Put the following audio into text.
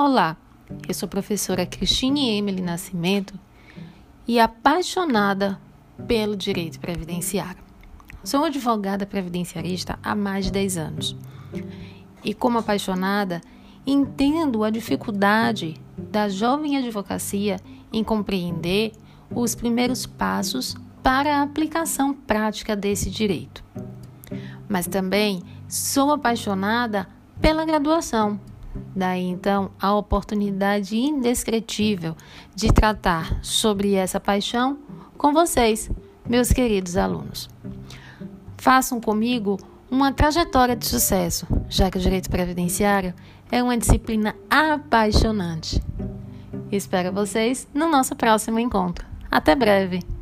Olá, eu sou professora Cristine Emily Nascimento e apaixonada pelo direito previdenciário. Sou advogada previdenciarista há mais de 10 anos e, como apaixonada, entendo a dificuldade da jovem advocacia em compreender os primeiros passos para a aplicação prática desse direito. Mas também sou apaixonada pela graduação Daí então a oportunidade indescritível de tratar sobre essa paixão com vocês, meus queridos alunos. Façam comigo uma trajetória de sucesso, já que o direito previdenciário é uma disciplina apaixonante. Espero vocês no nosso próximo encontro. Até breve!